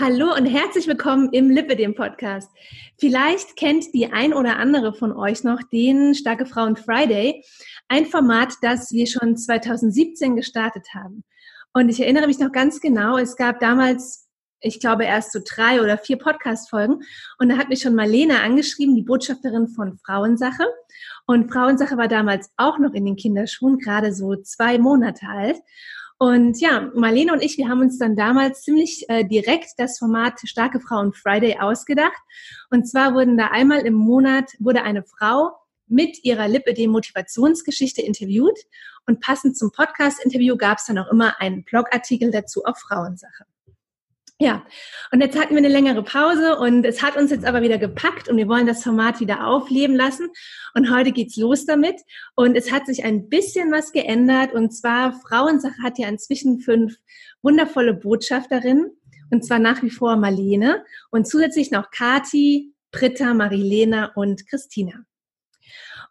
Hallo und herzlich willkommen im Lipidem Podcast. Vielleicht kennt die ein oder andere von euch noch den Starke Frauen Friday, ein Format, das wir schon 2017 gestartet haben. Und ich erinnere mich noch ganz genau, es gab damals, ich glaube, erst so drei oder vier Podcast-Folgen. Und da hat mich schon Marlene angeschrieben, die Botschafterin von Frauensache. Und Frauensache war damals auch noch in den Kinderschuhen, gerade so zwei Monate alt. Und ja, Marlene und ich, wir haben uns dann damals ziemlich äh, direkt das Format Starke Frauen Friday ausgedacht. Und zwar wurden da einmal im Monat, wurde eine Frau mit ihrer Lipödem-Motivationsgeschichte interviewt. Und passend zum Podcast-Interview gab es dann auch immer einen Blogartikel dazu auf Frauensache. Ja, und jetzt hatten wir eine längere Pause und es hat uns jetzt aber wieder gepackt und wir wollen das Format wieder aufleben lassen. Und heute geht's los damit. Und es hat sich ein bisschen was geändert. Und zwar, Frauensache hat ja inzwischen fünf wundervolle Botschafterinnen. Und zwar nach wie vor Marlene und zusätzlich noch Kati, Britta, Marilena und Christina.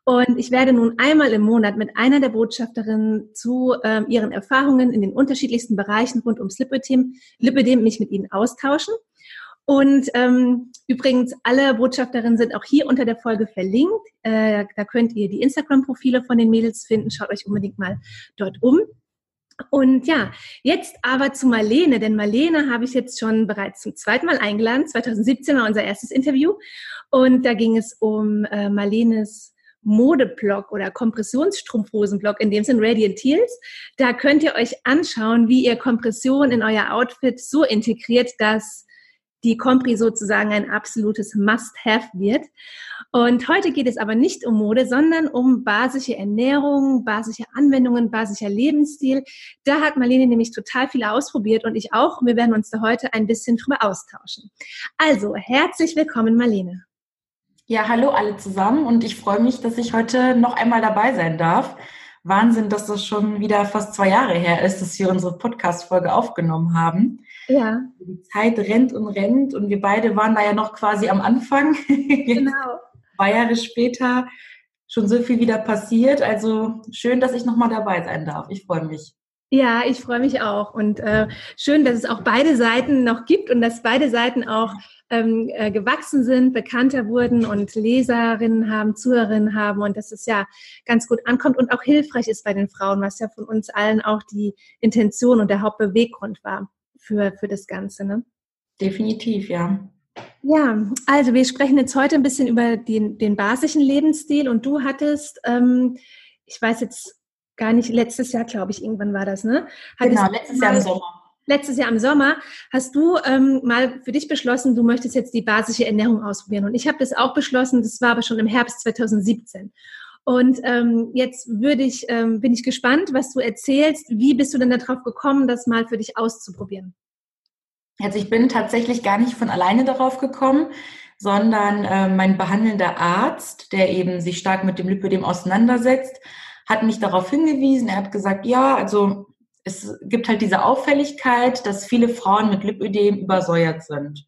Und ich werde nun einmal im Monat mit einer der Botschafterinnen zu ähm, ihren Erfahrungen in den unterschiedlichsten Bereichen rund ums Lipödem, Lipödem mich mit ihnen austauschen. Und ähm, übrigens, alle Botschafterinnen sind auch hier unter der Folge verlinkt. Äh, da könnt ihr die Instagram-Profile von den Mädels finden. Schaut euch unbedingt mal dort um. Und ja, jetzt aber zu Marlene, denn Marlene habe ich jetzt schon bereits zum zweiten Mal eingeladen. 2017 war unser erstes Interview und da ging es um äh, Marlenes Modeblock oder Kompressionsstrumpfhosenblock, in dem sind Radiant Teals. Da könnt ihr euch anschauen, wie ihr Kompression in euer Outfit so integriert, dass die Compri sozusagen ein absolutes Must-Have wird. Und heute geht es aber nicht um Mode, sondern um basische Ernährung, basische Anwendungen, basischer Lebensstil. Da hat Marlene nämlich total viel ausprobiert und ich auch. Wir werden uns da heute ein bisschen drüber austauschen. Also, herzlich willkommen, Marlene. Ja, hallo alle zusammen und ich freue mich, dass ich heute noch einmal dabei sein darf. Wahnsinn, dass das schon wieder fast zwei Jahre her ist, dass wir unsere Podcast-Folge aufgenommen haben. Ja. Die Zeit rennt und rennt und wir beide waren da ja noch quasi am Anfang. Genau. zwei Jahre später schon so viel wieder passiert. Also schön, dass ich nochmal dabei sein darf. Ich freue mich. Ja, ich freue mich auch. Und äh, schön, dass es auch beide Seiten noch gibt und dass beide Seiten auch ähm, äh, gewachsen sind, bekannter wurden und Leserinnen haben, Zuhörerinnen haben und dass es ja ganz gut ankommt und auch hilfreich ist bei den Frauen, was ja von uns allen auch die Intention und der Hauptbeweggrund war für, für das Ganze. Ne? Definitiv, ja. Ja, also wir sprechen jetzt heute ein bisschen über den, den basischen Lebensstil und du hattest, ähm, ich weiß jetzt gar nicht, letztes Jahr, glaube ich, irgendwann war das, ne? Hattest genau, letztes Jahr im Sommer letztes Jahr im Sommer hast du ähm, mal für dich beschlossen, du möchtest jetzt die basische Ernährung ausprobieren. Und ich habe das auch beschlossen, das war aber schon im Herbst 2017. Und ähm, jetzt würde ich, ähm, bin ich gespannt, was du erzählst. Wie bist du denn darauf gekommen, das mal für dich auszuprobieren? Also ich bin tatsächlich gar nicht von alleine darauf gekommen, sondern äh, mein behandelnder Arzt, der eben sich stark mit dem Lipödem auseinandersetzt, hat mich darauf hingewiesen. Er hat gesagt, ja, also es gibt halt diese Auffälligkeit, dass viele Frauen mit Lipödem übersäuert sind.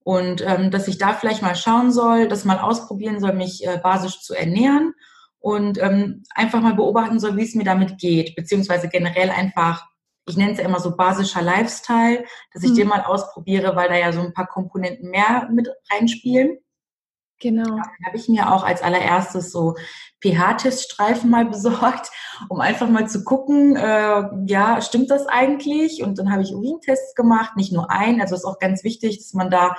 Und ähm, dass ich da vielleicht mal schauen soll, das mal ausprobieren soll, mich äh, basisch zu ernähren und ähm, einfach mal beobachten soll, wie es mir damit geht, beziehungsweise generell einfach, ich nenne es ja immer so basischer Lifestyle, dass ich mhm. den mal ausprobiere, weil da ja so ein paar Komponenten mehr mit reinspielen. Genau. Dann habe ich mir auch als allererstes so pH-Teststreifen mal besorgt, um einfach mal zu gucken, äh, ja, stimmt das eigentlich? Und dann habe ich Urintests gemacht, nicht nur ein. Also ist auch ganz wichtig, dass man da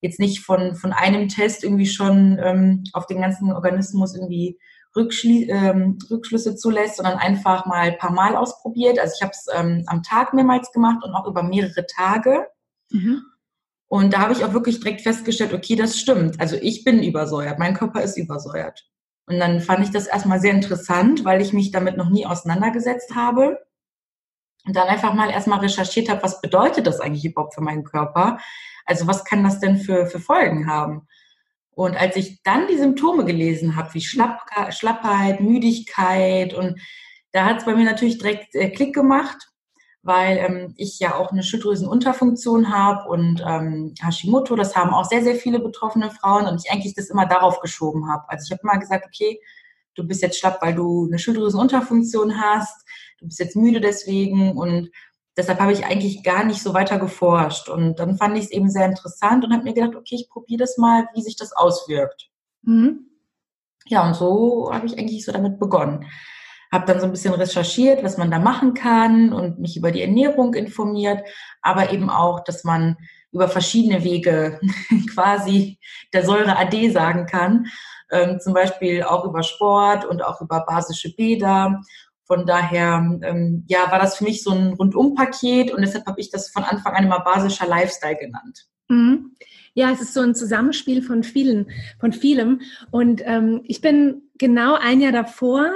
jetzt nicht von, von einem Test irgendwie schon ähm, auf den ganzen Organismus irgendwie Rückschli ähm, Rückschlüsse zulässt, sondern einfach mal ein paar Mal ausprobiert. Also ich habe es ähm, am Tag mehrmals gemacht und auch über mehrere Tage. Mhm. Und da habe ich auch wirklich direkt festgestellt, okay, das stimmt. Also ich bin übersäuert, mein Körper ist übersäuert. Und dann fand ich das erstmal sehr interessant, weil ich mich damit noch nie auseinandergesetzt habe. Und dann einfach mal erstmal recherchiert habe, was bedeutet das eigentlich überhaupt für meinen Körper? Also was kann das denn für, für Folgen haben? Und als ich dann die Symptome gelesen habe, wie Schlapp, Schlappheit, Müdigkeit, und da hat es bei mir natürlich direkt äh, Klick gemacht weil ähm, ich ja auch eine Schilddrüsenunterfunktion habe und ähm, Hashimoto, das haben auch sehr, sehr viele betroffene Frauen und ich eigentlich das immer darauf geschoben habe. Also ich habe immer gesagt, okay, du bist jetzt schlapp, weil du eine Schilddrüsenunterfunktion hast, du bist jetzt müde deswegen und deshalb habe ich eigentlich gar nicht so weiter geforscht. Und dann fand ich es eben sehr interessant und habe mir gedacht, okay, ich probiere das mal, wie sich das auswirkt. Mhm. Ja, und so habe ich eigentlich so damit begonnen. Habe dann so ein bisschen recherchiert, was man da machen kann und mich über die Ernährung informiert, aber eben auch, dass man über verschiedene Wege quasi der Säure AD sagen kann. Ähm, zum Beispiel auch über Sport und auch über basische Bäder. Von daher ähm, ja, war das für mich so ein Rundumpaket und deshalb habe ich das von Anfang an immer basischer Lifestyle genannt. Mhm. Ja, es ist so ein Zusammenspiel von vielen, von vielem. Und ähm, ich bin genau ein Jahr davor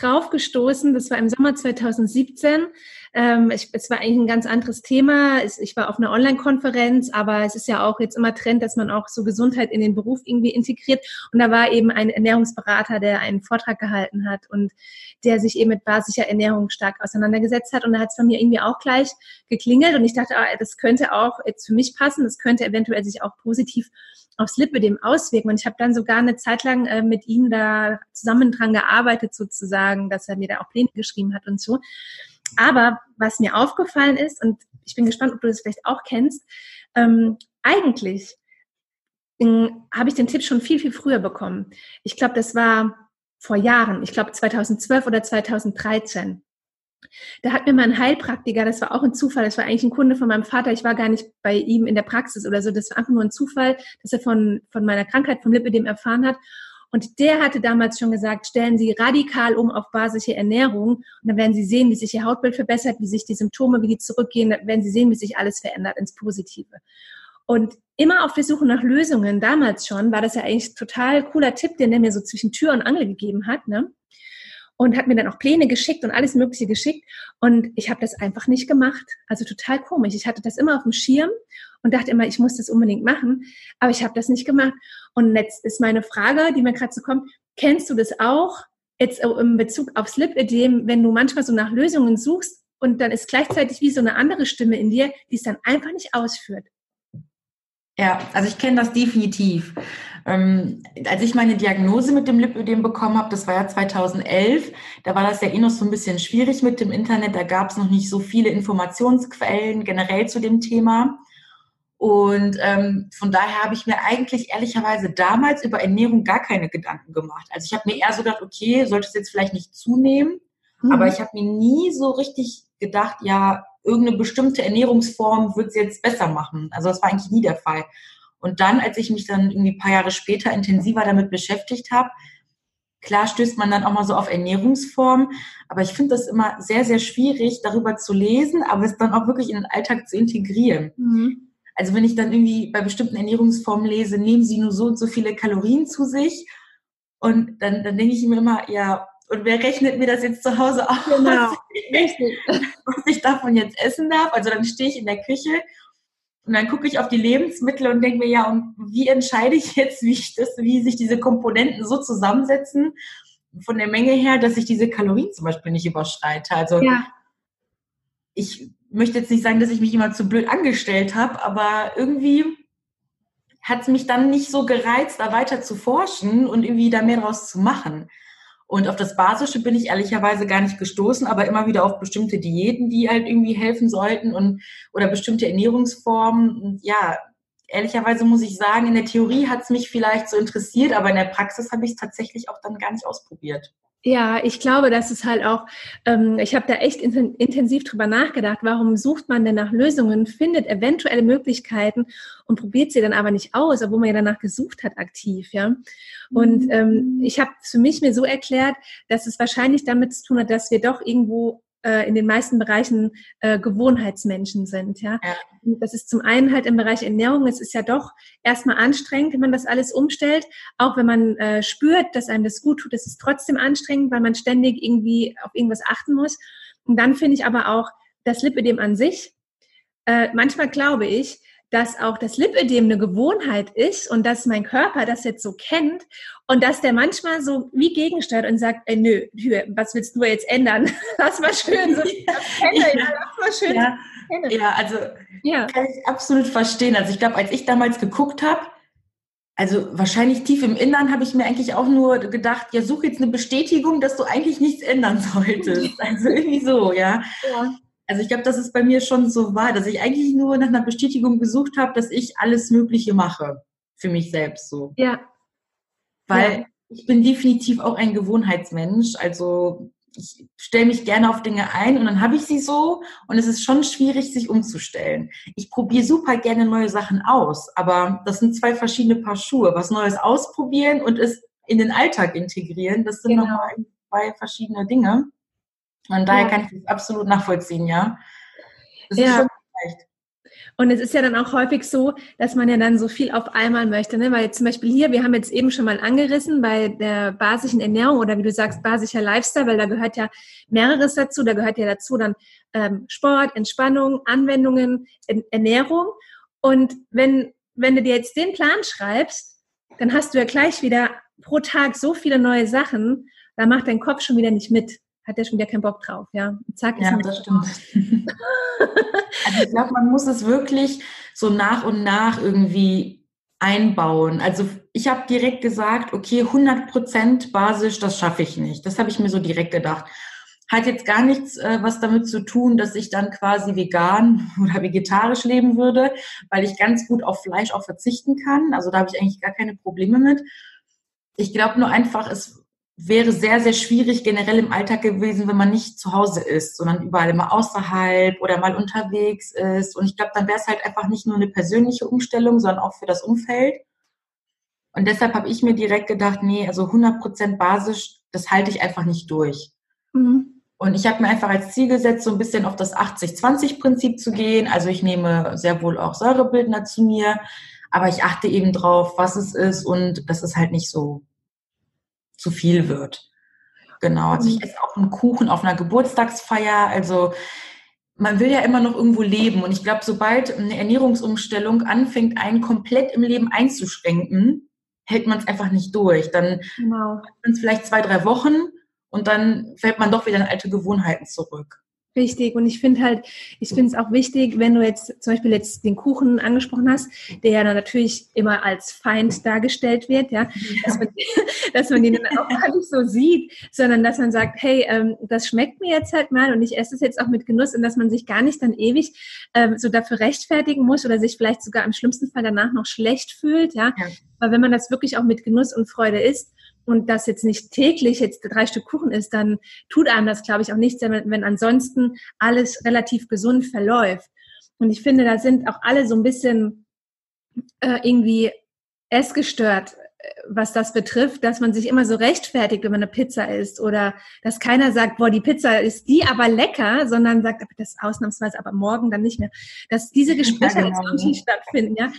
drauf gestoßen, das war im Sommer 2017. Ähm, ich, es war eigentlich ein ganz anderes Thema. Ich, war auf einer Online-Konferenz, aber es ist ja auch jetzt immer Trend, dass man auch so Gesundheit in den Beruf irgendwie integriert. Und da war eben ein Ernährungsberater, der einen Vortrag gehalten hat und der sich eben mit basischer Ernährung stark auseinandergesetzt hat. Und da hat es bei mir irgendwie auch gleich geklingelt und ich dachte, ah, das könnte auch jetzt für mich passen, das könnte eventuell sich auch positiv aufs Lipödem auswirken. Und ich habe dann sogar eine Zeit lang äh, mit ihm da zusammen dran gearbeitet, sozusagen, dass er mir da auch Pläne geschrieben hat und so. Aber was mir aufgefallen ist, und ich bin gespannt, ob du das vielleicht auch kennst, ähm, eigentlich habe ich den Tipp schon viel, viel früher bekommen. Ich glaube, das war vor Jahren, ich glaube 2012 oder 2013. Da hat mir mal ein Heilpraktiker, das war auch ein Zufall, das war eigentlich ein Kunde von meinem Vater, ich war gar nicht bei ihm in der Praxis oder so, das war einfach nur ein Zufall, dass er von, von meiner Krankheit, vom Lipidem erfahren hat und der hatte damals schon gesagt, stellen Sie radikal um auf basische Ernährung und dann werden Sie sehen, wie sich Ihr Hautbild verbessert, wie sich die Symptome, wie die zurückgehen, dann werden Sie sehen, wie sich alles verändert ins Positive. Und immer auf der Suche nach Lösungen, damals schon, war das ja eigentlich total cooler Tipp, den der mir so zwischen Tür und Angel gegeben hat, ne? Und hat mir dann auch Pläne geschickt und alles Mögliche geschickt. Und ich habe das einfach nicht gemacht. Also total komisch. Ich hatte das immer auf dem Schirm und dachte immer, ich muss das unbedingt machen, aber ich habe das nicht gemacht. Und jetzt ist meine Frage, die mir gerade so kommt, kennst du das auch jetzt in Bezug auf Slip-Ödem, wenn du manchmal so nach Lösungen suchst und dann ist gleichzeitig wie so eine andere Stimme in dir, die es dann einfach nicht ausführt? Ja, also ich kenne das definitiv. Ähm, als ich meine Diagnose mit dem Lipödem bekommen habe, das war ja 2011, da war das ja eh noch so ein bisschen schwierig mit dem Internet. Da gab es noch nicht so viele Informationsquellen generell zu dem Thema. Und ähm, von daher habe ich mir eigentlich ehrlicherweise damals über Ernährung gar keine Gedanken gemacht. Also ich habe mir eher so gedacht, okay, sollte es jetzt vielleicht nicht zunehmen, mhm. aber ich habe mir nie so richtig gedacht, ja, irgendeine bestimmte Ernährungsform wird es jetzt besser machen. Also das war eigentlich nie der Fall. Und dann, als ich mich dann irgendwie ein paar Jahre später intensiver damit beschäftigt habe, klar stößt man dann auch mal so auf Ernährungsformen, aber ich finde das immer sehr, sehr schwierig, darüber zu lesen, aber es dann auch wirklich in den Alltag zu integrieren. Mhm. Also wenn ich dann irgendwie bei bestimmten Ernährungsformen lese, nehmen sie nur so und so viele Kalorien zu sich. Und dann, dann denke ich mir immer, ja, und wer rechnet mir das jetzt zu Hause aus? Genau, richtig. Was ich davon jetzt essen darf? Also dann stehe ich in der Küche und dann gucke ich auf die Lebensmittel und denke mir, ja, und wie entscheide ich jetzt, wie ich das, wie sich diese Komponenten so zusammensetzen von der Menge her, dass ich diese Kalorien zum Beispiel nicht überschreite? Also ja. ich möchte jetzt nicht sagen, dass ich mich immer zu blöd angestellt habe, aber irgendwie hat es mich dann nicht so gereizt, da weiter zu forschen und irgendwie da mehr draus zu machen. Und auf das Basische bin ich ehrlicherweise gar nicht gestoßen, aber immer wieder auf bestimmte Diäten, die halt irgendwie helfen sollten und oder bestimmte Ernährungsformen. Und ja, ehrlicherweise muss ich sagen, in der Theorie hat es mich vielleicht so interessiert, aber in der Praxis habe ich es tatsächlich auch dann gar nicht ausprobiert. Ja, ich glaube, das ist halt auch, ähm, ich habe da echt in, intensiv drüber nachgedacht, warum sucht man denn nach Lösungen, findet eventuelle Möglichkeiten und probiert sie dann aber nicht aus, obwohl man ja danach gesucht hat aktiv, ja. Und ähm, ich habe für mich mir so erklärt, dass es wahrscheinlich damit zu tun hat, dass wir doch irgendwo äh, in den meisten Bereichen äh, Gewohnheitsmenschen sind. Ja? ja. Das ist zum einen halt im Bereich Ernährung, es ist ja doch erstmal anstrengend, wenn man das alles umstellt. Auch wenn man äh, spürt, dass einem das gut tut, ist es trotzdem anstrengend, weil man ständig irgendwie auf irgendwas achten muss. Und dann finde ich aber auch das Lipidem an sich, äh, manchmal glaube ich, dass auch das Lipödem eine Gewohnheit ist und dass mein Körper das jetzt so kennt und dass der manchmal so wie gegensteuert und sagt, ey, nö, was willst du jetzt ändern? Lass mal schön so, ja, ja, lass mal schön. Ja, ja also ja. kann ich absolut verstehen. Also ich glaube, als ich damals geguckt habe, also wahrscheinlich tief im Innern habe ich mir eigentlich auch nur gedacht, ja, such jetzt eine Bestätigung, dass du eigentlich nichts ändern solltest. Also irgendwie so, ja. ja. Also ich glaube, das ist bei mir schon so wahr, dass ich eigentlich nur nach einer Bestätigung gesucht habe, dass ich alles Mögliche mache für mich selbst so. Ja. Weil ja. ich bin definitiv auch ein Gewohnheitsmensch. Also ich stelle mich gerne auf Dinge ein und dann habe ich sie so und es ist schon schwierig, sich umzustellen. Ich probiere super gerne neue Sachen aus, aber das sind zwei verschiedene Paar Schuhe. Was Neues ausprobieren und es in den Alltag integrieren, das sind genau. nochmal zwei verschiedene Dinge. Und daher ja. kann ich das absolut nachvollziehen, ja. Das ja. ist schon leicht. Und es ist ja dann auch häufig so, dass man ja dann so viel auf einmal möchte, ne? Weil zum Beispiel hier, wir haben jetzt eben schon mal angerissen bei der basischen Ernährung oder wie du sagst, basischer Lifestyle, weil da gehört ja mehreres dazu. Da gehört ja dazu dann ähm, Sport, Entspannung, Anwendungen, Ernährung. Und wenn, wenn du dir jetzt den Plan schreibst, dann hast du ja gleich wieder pro Tag so viele neue Sachen, da macht dein Kopf schon wieder nicht mit hat er schon wieder keinen Bock drauf, ja. zack, ja, das stimmt. also ich glaube, man muss es wirklich so nach und nach irgendwie einbauen. Also ich habe direkt gesagt, okay, 100 Prozent basisch, das schaffe ich nicht. Das habe ich mir so direkt gedacht. Hat jetzt gar nichts äh, was damit zu tun, dass ich dann quasi vegan oder vegetarisch leben würde, weil ich ganz gut auf Fleisch auch verzichten kann. Also da habe ich eigentlich gar keine Probleme mit. Ich glaube nur einfach, es wäre sehr, sehr schwierig generell im Alltag gewesen, wenn man nicht zu Hause ist, sondern überall immer außerhalb oder mal unterwegs ist. Und ich glaube, dann wäre es halt einfach nicht nur eine persönliche Umstellung, sondern auch für das Umfeld. Und deshalb habe ich mir direkt gedacht, nee, also 100% basisch, das halte ich einfach nicht durch. Mhm. Und ich habe mir einfach als Ziel gesetzt, so ein bisschen auf das 80-20-Prinzip zu gehen. Also ich nehme sehr wohl auch Säurebildner zu mir, aber ich achte eben drauf, was es ist und das ist halt nicht so zu viel wird. Genau. Also ich mhm. esse auch einen Kuchen auf einer Geburtstagsfeier. Also man will ja immer noch irgendwo leben. Und ich glaube, sobald eine Ernährungsumstellung anfängt, einen komplett im Leben einzuschränken, hält man es einfach nicht durch. Dann genau. sind es vielleicht zwei, drei Wochen und dann fällt man doch wieder in alte Gewohnheiten zurück. Richtig. Und ich finde halt, ich finde es auch wichtig, wenn du jetzt zum Beispiel jetzt den Kuchen angesprochen hast, der ja dann natürlich immer als Feind dargestellt wird, ja, dass man, dass man den dann auch gar nicht so sieht, sondern dass man sagt, hey, ähm, das schmeckt mir jetzt halt mal und ich esse es jetzt auch mit Genuss und dass man sich gar nicht dann ewig ähm, so dafür rechtfertigen muss oder sich vielleicht sogar im schlimmsten Fall danach noch schlecht fühlt, ja. ja. Weil wenn man das wirklich auch mit Genuss und Freude isst, und das jetzt nicht täglich jetzt drei Stück Kuchen ist, dann tut einem das, glaube ich, auch nichts, wenn, wenn ansonsten alles relativ gesund verläuft. Und ich finde, da sind auch alle so ein bisschen äh, irgendwie essgestört, äh, was das betrifft, dass man sich immer so rechtfertigt, wenn man eine Pizza isst oder dass keiner sagt, boah, die Pizza ist die aber lecker, sondern sagt, das ausnahmsweise aber morgen dann nicht mehr. Dass diese Gespräche ja, genau. jetzt auch nicht stattfinden, ja.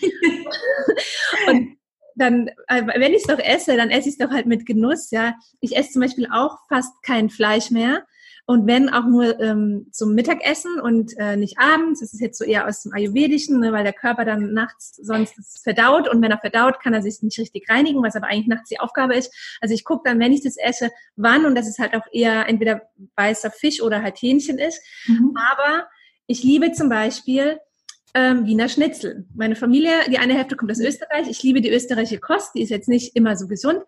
und dann, äh, wenn ich es doch esse, dann esse ich es doch halt mit Genuss, ja. Ich esse zum Beispiel auch fast kein Fleisch mehr. Und wenn auch nur ähm, zum Mittagessen und äh, nicht abends, das ist jetzt so eher aus dem Ayurvedischen, ne, weil der Körper dann nachts sonst verdaut und wenn er verdaut, kann er sich nicht richtig reinigen, was aber eigentlich nachts die Aufgabe ist. Also ich gucke dann, wenn ich das esse, wann und dass es halt auch eher entweder weißer Fisch oder halt Hähnchen ist. Mhm. Aber ich liebe zum Beispiel ähm, Wiener Schnitzel. Meine Familie, die eine Hälfte kommt aus Österreich. Ich liebe die österreichische Kost, die ist jetzt nicht immer so gesund.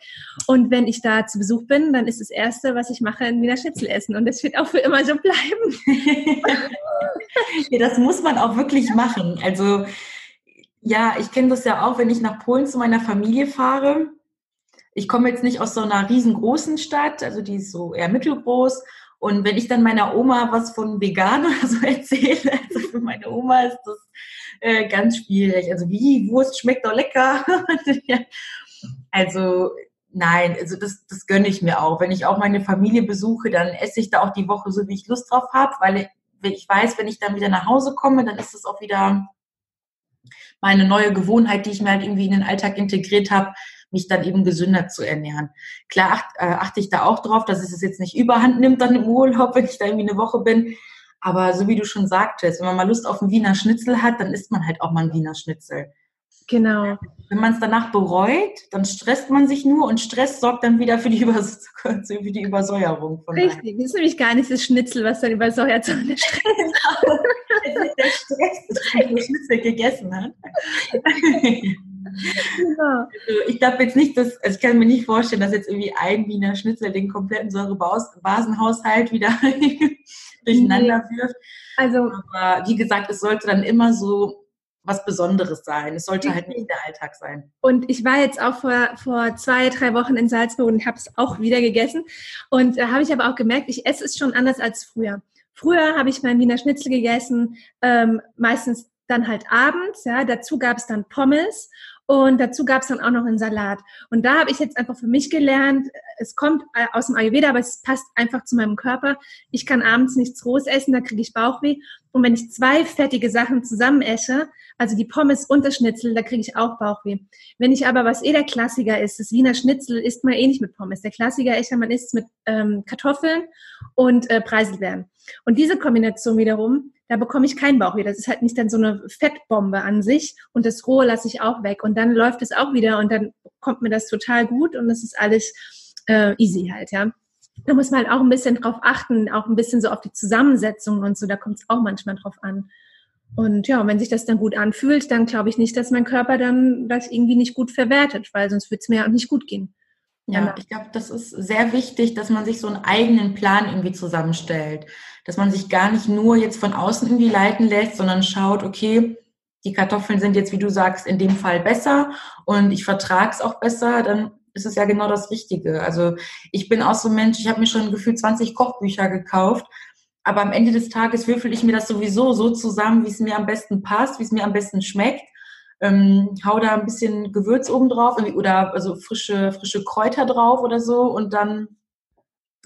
Und wenn ich da zu Besuch bin, dann ist das Erste, was ich mache, ein Wiener Schnitzel essen. Und das wird auch für immer so bleiben. ja, das muss man auch wirklich machen. Also ja, ich kenne das ja auch, wenn ich nach Polen zu meiner Familie fahre. Ich komme jetzt nicht aus so einer riesengroßen Stadt, also die ist so eher mittelgroß. Und wenn ich dann meiner Oma was von vegan oder so erzähle, also für meine Oma ist das äh, ganz schwierig. Also wie, Wurst schmeckt doch lecker. also nein, also das, das gönne ich mir auch. Wenn ich auch meine Familie besuche, dann esse ich da auch die Woche so, wie ich Lust drauf habe, weil ich weiß, wenn ich dann wieder nach Hause komme, dann ist es auch wieder meine neue Gewohnheit, die ich mir halt irgendwie in den Alltag integriert habe, mich dann eben gesünder zu ernähren. Klar acht, äh, achte ich da auch drauf, dass es jetzt nicht überhand nimmt dann im Urlaub, wenn ich da irgendwie eine Woche bin. Aber so wie du schon sagtest, wenn man mal Lust auf einen Wiener Schnitzel hat, dann isst man halt auch mal einen Wiener Schnitzel. Genau. Wenn man es danach bereut, dann stresst man sich nur und Stress sorgt dann wieder für die, Übers für die Übersäuerung. Von Richtig, das ist nämlich gar nicht das Schnitzel, was dann übersäuert, sondern der Stress. genau. der Stress, den Schnitzel gegessen hat. Genau. Also ich glaube jetzt nicht, dass, also ich kann mir nicht vorstellen, dass jetzt irgendwie ein Wiener Schnitzel den kompletten Säurebasenhaushalt wieder durcheinander wirft. Also, aber wie gesagt, es sollte dann immer so was Besonderes sein. Es sollte halt nicht der Alltag sein. Und ich war jetzt auch vor, vor zwei, drei Wochen in Salzburg und habe es auch wieder gegessen. Und da habe ich aber auch gemerkt, ich esse es schon anders als früher. Früher habe ich mein Wiener Schnitzel gegessen, ähm, meistens dann halt abends. Ja, dazu gab es dann Pommes und dazu gab es dann auch noch einen Salat. Und da habe ich jetzt einfach für mich gelernt, es kommt äh, aus dem Ayurveda, aber es passt einfach zu meinem Körper. Ich kann abends nichts rohes essen, da kriege ich Bauchweh. Und wenn ich zwei fettige Sachen zusammen esse, also die Pommes und das Schnitzel, da kriege ich auch Bauchweh. Wenn ich aber, was eh der Klassiker ist, das Wiener Schnitzel isst man eh nicht mit Pommes. Der Klassiker ist ja, man isst mit ähm, Kartoffeln und äh, Preiselbeeren. Und diese Kombination wiederum, da bekomme ich keinen Bauchweh. Das ist halt nicht dann so eine Fettbombe an sich und das Rohe lasse ich auch weg und dann läuft es auch wieder und dann kommt mir das total gut und das ist alles äh, easy halt, ja. Da muss man halt auch ein bisschen drauf achten, auch ein bisschen so auf die Zusammensetzung und so, da kommt es auch manchmal drauf an. Und ja, wenn sich das dann gut anfühlt, dann glaube ich nicht, dass mein Körper dann das irgendwie nicht gut verwertet, weil sonst würde es mir ja auch nicht gut gehen. Ja, ich glaube, das ist sehr wichtig, dass man sich so einen eigenen Plan irgendwie zusammenstellt. Dass man sich gar nicht nur jetzt von außen irgendwie leiten lässt, sondern schaut, okay, die Kartoffeln sind jetzt, wie du sagst, in dem Fall besser und ich vertrage es auch besser, dann ist es ja genau das Richtige. Also ich bin auch so ein Mensch, ich habe mir schon gefühlt 20 Kochbücher gekauft, aber am Ende des Tages würfel ich mir das sowieso so zusammen, wie es mir am besten passt, wie es mir am besten schmeckt ähm, hau da ein bisschen Gewürz oben drauf oder also frische, frische Kräuter drauf oder so und dann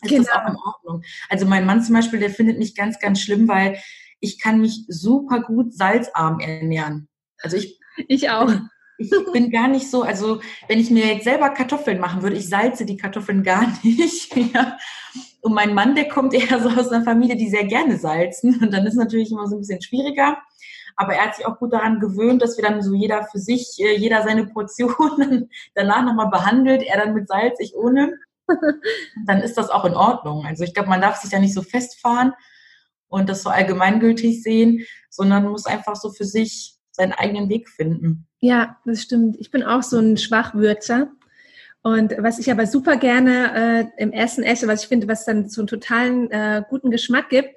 ist genau. das auch in Ordnung. Also mein Mann zum Beispiel, der findet mich ganz, ganz schlimm, weil ich kann mich super gut salzarm ernähren. Also ich. Ich auch. Ich bin gar nicht so, also wenn ich mir jetzt selber Kartoffeln machen würde, ich salze die Kartoffeln gar nicht. Ja. Und mein Mann, der kommt eher so aus einer Familie, die sehr gerne salzen. Und dann ist es natürlich immer so ein bisschen schwieriger. Aber er hat sich auch gut daran gewöhnt, dass wir dann so jeder für sich, äh, jeder seine Portionen danach nochmal behandelt, er dann mit Salz, ich ohne. dann ist das auch in Ordnung. Also ich glaube, man darf sich da nicht so festfahren und das so allgemeingültig sehen, sondern muss einfach so für sich seinen eigenen Weg finden. Ja, das stimmt. Ich bin auch so ein Schwachwürzer. Und was ich aber super gerne äh, im Essen esse, was ich finde, was dann so einen totalen äh, guten Geschmack gibt,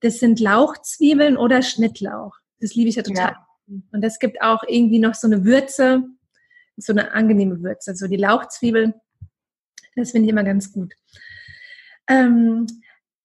das sind Lauchzwiebeln oder Schnittlauch. Das liebe ich ja total. Ja. Und das gibt auch irgendwie noch so eine Würze, so eine angenehme Würze. So die Lauchzwiebel, das finde ich immer ganz gut. Ähm,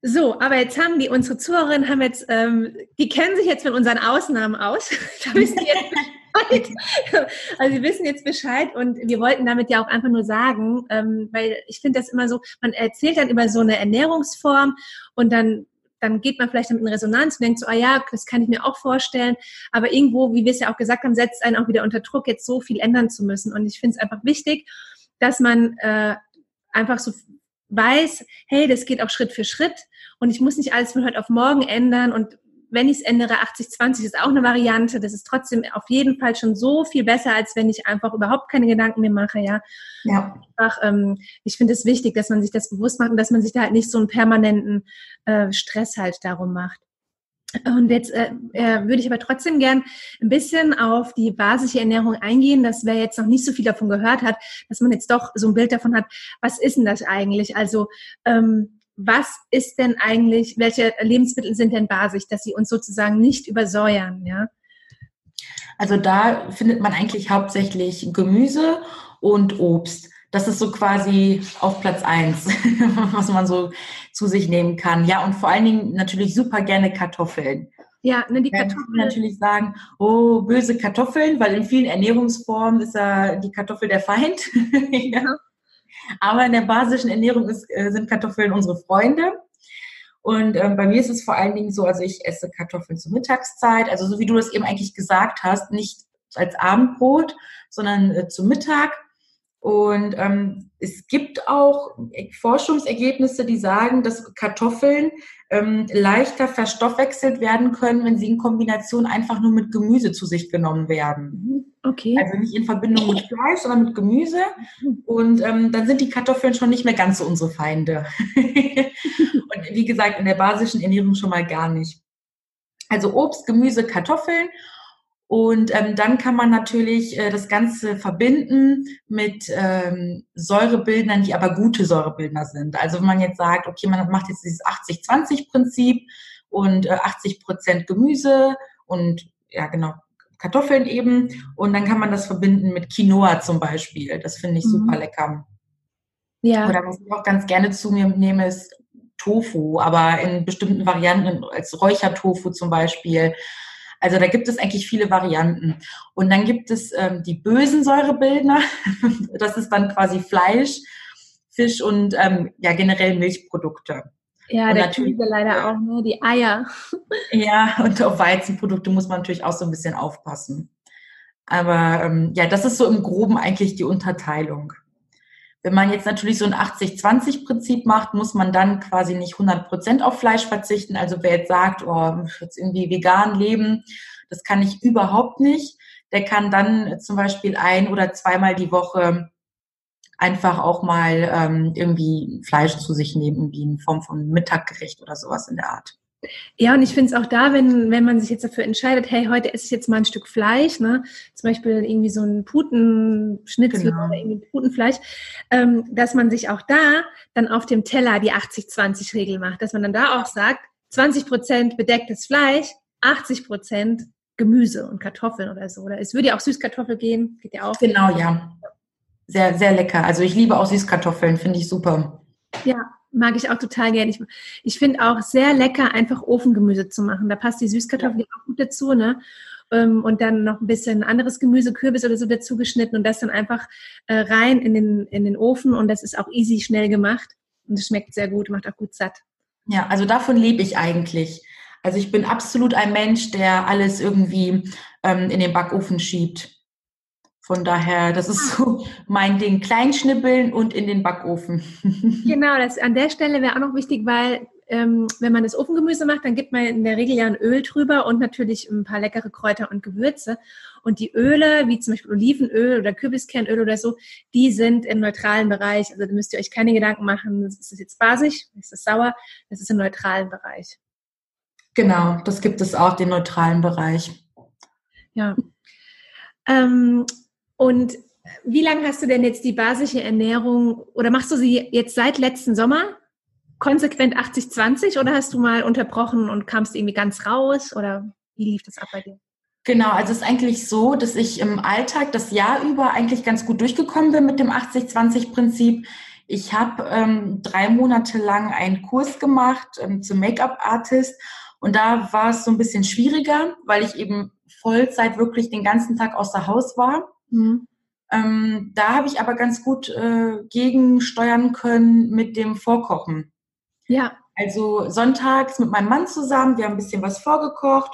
so, aber jetzt haben die, unsere Zuhörerinnen haben jetzt, ähm, die kennen sich jetzt mit unseren Ausnahmen aus. da wissen die jetzt Bescheid. Also sie wissen jetzt Bescheid und wir wollten damit ja auch einfach nur sagen, ähm, weil ich finde das immer so, man erzählt dann über so eine Ernährungsform und dann dann geht man vielleicht damit in Resonanz und denkt so, ah ja, das kann ich mir auch vorstellen. Aber irgendwo, wie wir es ja auch gesagt haben, setzt einen auch wieder unter Druck, jetzt so viel ändern zu müssen. Und ich finde es einfach wichtig, dass man äh, einfach so weiß, hey, das geht auch Schritt für Schritt und ich muss nicht alles von heute auf morgen ändern und wenn ich es ändere, 80-20 ist auch eine Variante. Das ist trotzdem auf jeden Fall schon so viel besser, als wenn ich einfach überhaupt keine Gedanken mehr mache, ja. Ja. Einfach, ähm, ich finde es wichtig, dass man sich das bewusst macht und dass man sich da halt nicht so einen permanenten äh, Stress halt darum macht. Und jetzt äh, äh, würde ich aber trotzdem gern ein bisschen auf die basische Ernährung eingehen, dass wer jetzt noch nicht so viel davon gehört hat, dass man jetzt doch so ein Bild davon hat, was ist denn das eigentlich? Also ähm, was ist denn eigentlich, welche Lebensmittel sind denn basisch, dass sie uns sozusagen nicht übersäuern, ja? Also da findet man eigentlich hauptsächlich Gemüse und Obst. Das ist so quasi auf Platz eins, was man so zu sich nehmen kann. Ja, und vor allen Dingen natürlich super gerne Kartoffeln. Ja, ne, die Kartoffeln. natürlich sagen, oh, böse Kartoffeln, weil in vielen Ernährungsformen ist ja die Kartoffel der Feind. ja. Aber in der basischen Ernährung ist, äh, sind Kartoffeln unsere Freunde. Und ähm, bei mir ist es vor allen Dingen so, also ich esse Kartoffeln zur Mittagszeit, also so wie du das eben eigentlich gesagt hast, nicht als Abendbrot, sondern äh, zum Mittag. Und ähm, es gibt auch Forschungsergebnisse, die sagen, dass Kartoffeln ähm, leichter verstoffwechselt werden können, wenn sie in Kombination einfach nur mit Gemüse zu sich genommen werden. Okay. Also nicht in Verbindung mit Fleisch, sondern mit Gemüse. Und ähm, dann sind die Kartoffeln schon nicht mehr ganz so unsere Feinde. Und wie gesagt, in der basischen Ernährung schon mal gar nicht. Also Obst, Gemüse, Kartoffeln und ähm, dann kann man natürlich äh, das Ganze verbinden mit ähm, Säurebildnern, die aber gute Säurebildner sind. Also wenn man jetzt sagt, okay, man macht jetzt dieses 80-20-Prinzip und äh, 80 Prozent Gemüse und ja genau Kartoffeln eben. Und dann kann man das verbinden mit Quinoa zum Beispiel. Das finde ich mhm. super lecker. Ja. Oder was ich auch ganz gerne zu mir nehme, ist Tofu, aber in bestimmten Varianten, als Räuchertofu zum Beispiel. Also da gibt es eigentlich viele Varianten. Und dann gibt es ähm, die bösen Säurebildner. das ist dann quasi Fleisch, Fisch und ähm, ja generell Milchprodukte. Ja, und der Käse leider auch, ne? die Eier. Ja, und auf Weizenprodukte muss man natürlich auch so ein bisschen aufpassen. Aber ähm, ja, das ist so im Groben eigentlich die Unterteilung. Wenn man jetzt natürlich so ein 80-20-Prinzip macht, muss man dann quasi nicht 100 Prozent auf Fleisch verzichten. Also wer jetzt sagt, oh, jetzt irgendwie vegan leben, das kann ich überhaupt nicht. Der kann dann zum Beispiel ein oder zweimal die Woche einfach auch mal ähm, irgendwie Fleisch zu sich nehmen, wie in Form von Mittaggericht oder sowas in der Art. Ja, und ich finde es auch da, wenn, wenn man sich jetzt dafür entscheidet, hey, heute esse ich jetzt mal ein Stück Fleisch, ne? zum Beispiel irgendwie so ein Putenschnitzel genau. oder irgendwie Putenfleisch, ähm, dass man sich auch da dann auf dem Teller die 80-20-Regel macht, dass man dann da auch sagt, 20 Prozent bedecktes Fleisch, 80 Prozent Gemüse und Kartoffeln oder so. Oder es würde ja auch Süßkartoffel gehen, geht ja auch. Genau, ja. Sehr, sehr lecker. Also ich liebe auch Süßkartoffeln, finde ich super. Ja, mag ich auch total gerne. Ich, ich finde auch sehr lecker, einfach Ofengemüse zu machen. Da passt die Süßkartoffel ja. auch gut dazu, ne? Ähm, und dann noch ein bisschen anderes Gemüse, Kürbis oder so dazu geschnitten und das dann einfach äh, rein in den, in den Ofen und das ist auch easy schnell gemacht und es schmeckt sehr gut, macht auch gut satt. Ja, also davon lebe ich eigentlich. Also ich bin absolut ein Mensch, der alles irgendwie ähm, in den Backofen schiebt. Von daher, das ist so mein Ding. Kleinschnippeln und in den Backofen. Genau, das an der Stelle wäre auch noch wichtig, weil ähm, wenn man das Ofengemüse macht, dann gibt man in der Regel ja ein Öl drüber und natürlich ein paar leckere Kräuter und Gewürze. Und die Öle, wie zum Beispiel Olivenöl oder Kürbiskernöl oder so, die sind im neutralen Bereich. Also da müsst ihr euch keine Gedanken machen, ist das jetzt basisch, ist das sauer, das ist im neutralen Bereich. Genau, das gibt es auch, den neutralen Bereich. Ja. Ähm, und wie lange hast du denn jetzt die basische Ernährung oder machst du sie jetzt seit letzten Sommer konsequent 80-20 oder hast du mal unterbrochen und kamst irgendwie ganz raus oder wie lief das ab bei dir? Genau, also es ist eigentlich so, dass ich im Alltag das Jahr über eigentlich ganz gut durchgekommen bin mit dem 80-20-Prinzip. Ich habe ähm, drei Monate lang einen Kurs gemacht ähm, zum Make-up-Artist und da war es so ein bisschen schwieriger, weil ich eben Vollzeit wirklich den ganzen Tag außer Haus war. Mhm. Ähm, da habe ich aber ganz gut äh, gegensteuern können mit dem Vorkochen. Ja. Also sonntags mit meinem Mann zusammen, wir haben ein bisschen was vorgekocht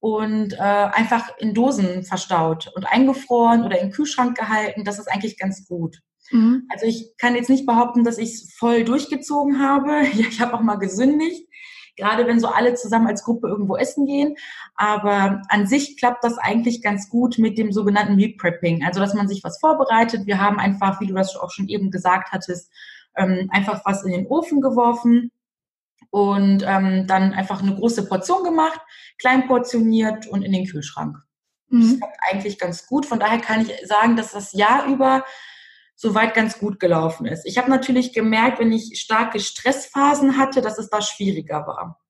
und äh, einfach in Dosen verstaut und eingefroren oder im Kühlschrank gehalten. Das ist eigentlich ganz gut. Mhm. Also ich kann jetzt nicht behaupten, dass ich es voll durchgezogen habe. Ich habe auch mal gesündigt gerade wenn so alle zusammen als Gruppe irgendwo essen gehen. Aber an sich klappt das eigentlich ganz gut mit dem sogenannten Meal Prepping. Also, dass man sich was vorbereitet. Wir haben einfach, wie du das auch schon eben gesagt hattest, ähm, einfach was in den Ofen geworfen und ähm, dann einfach eine große Portion gemacht, klein portioniert und in den Kühlschrank. Mhm. Das klappt eigentlich ganz gut. Von daher kann ich sagen, dass das Jahr über soweit ganz gut gelaufen ist. Ich habe natürlich gemerkt, wenn ich starke Stressphasen hatte, dass es da schwieriger war.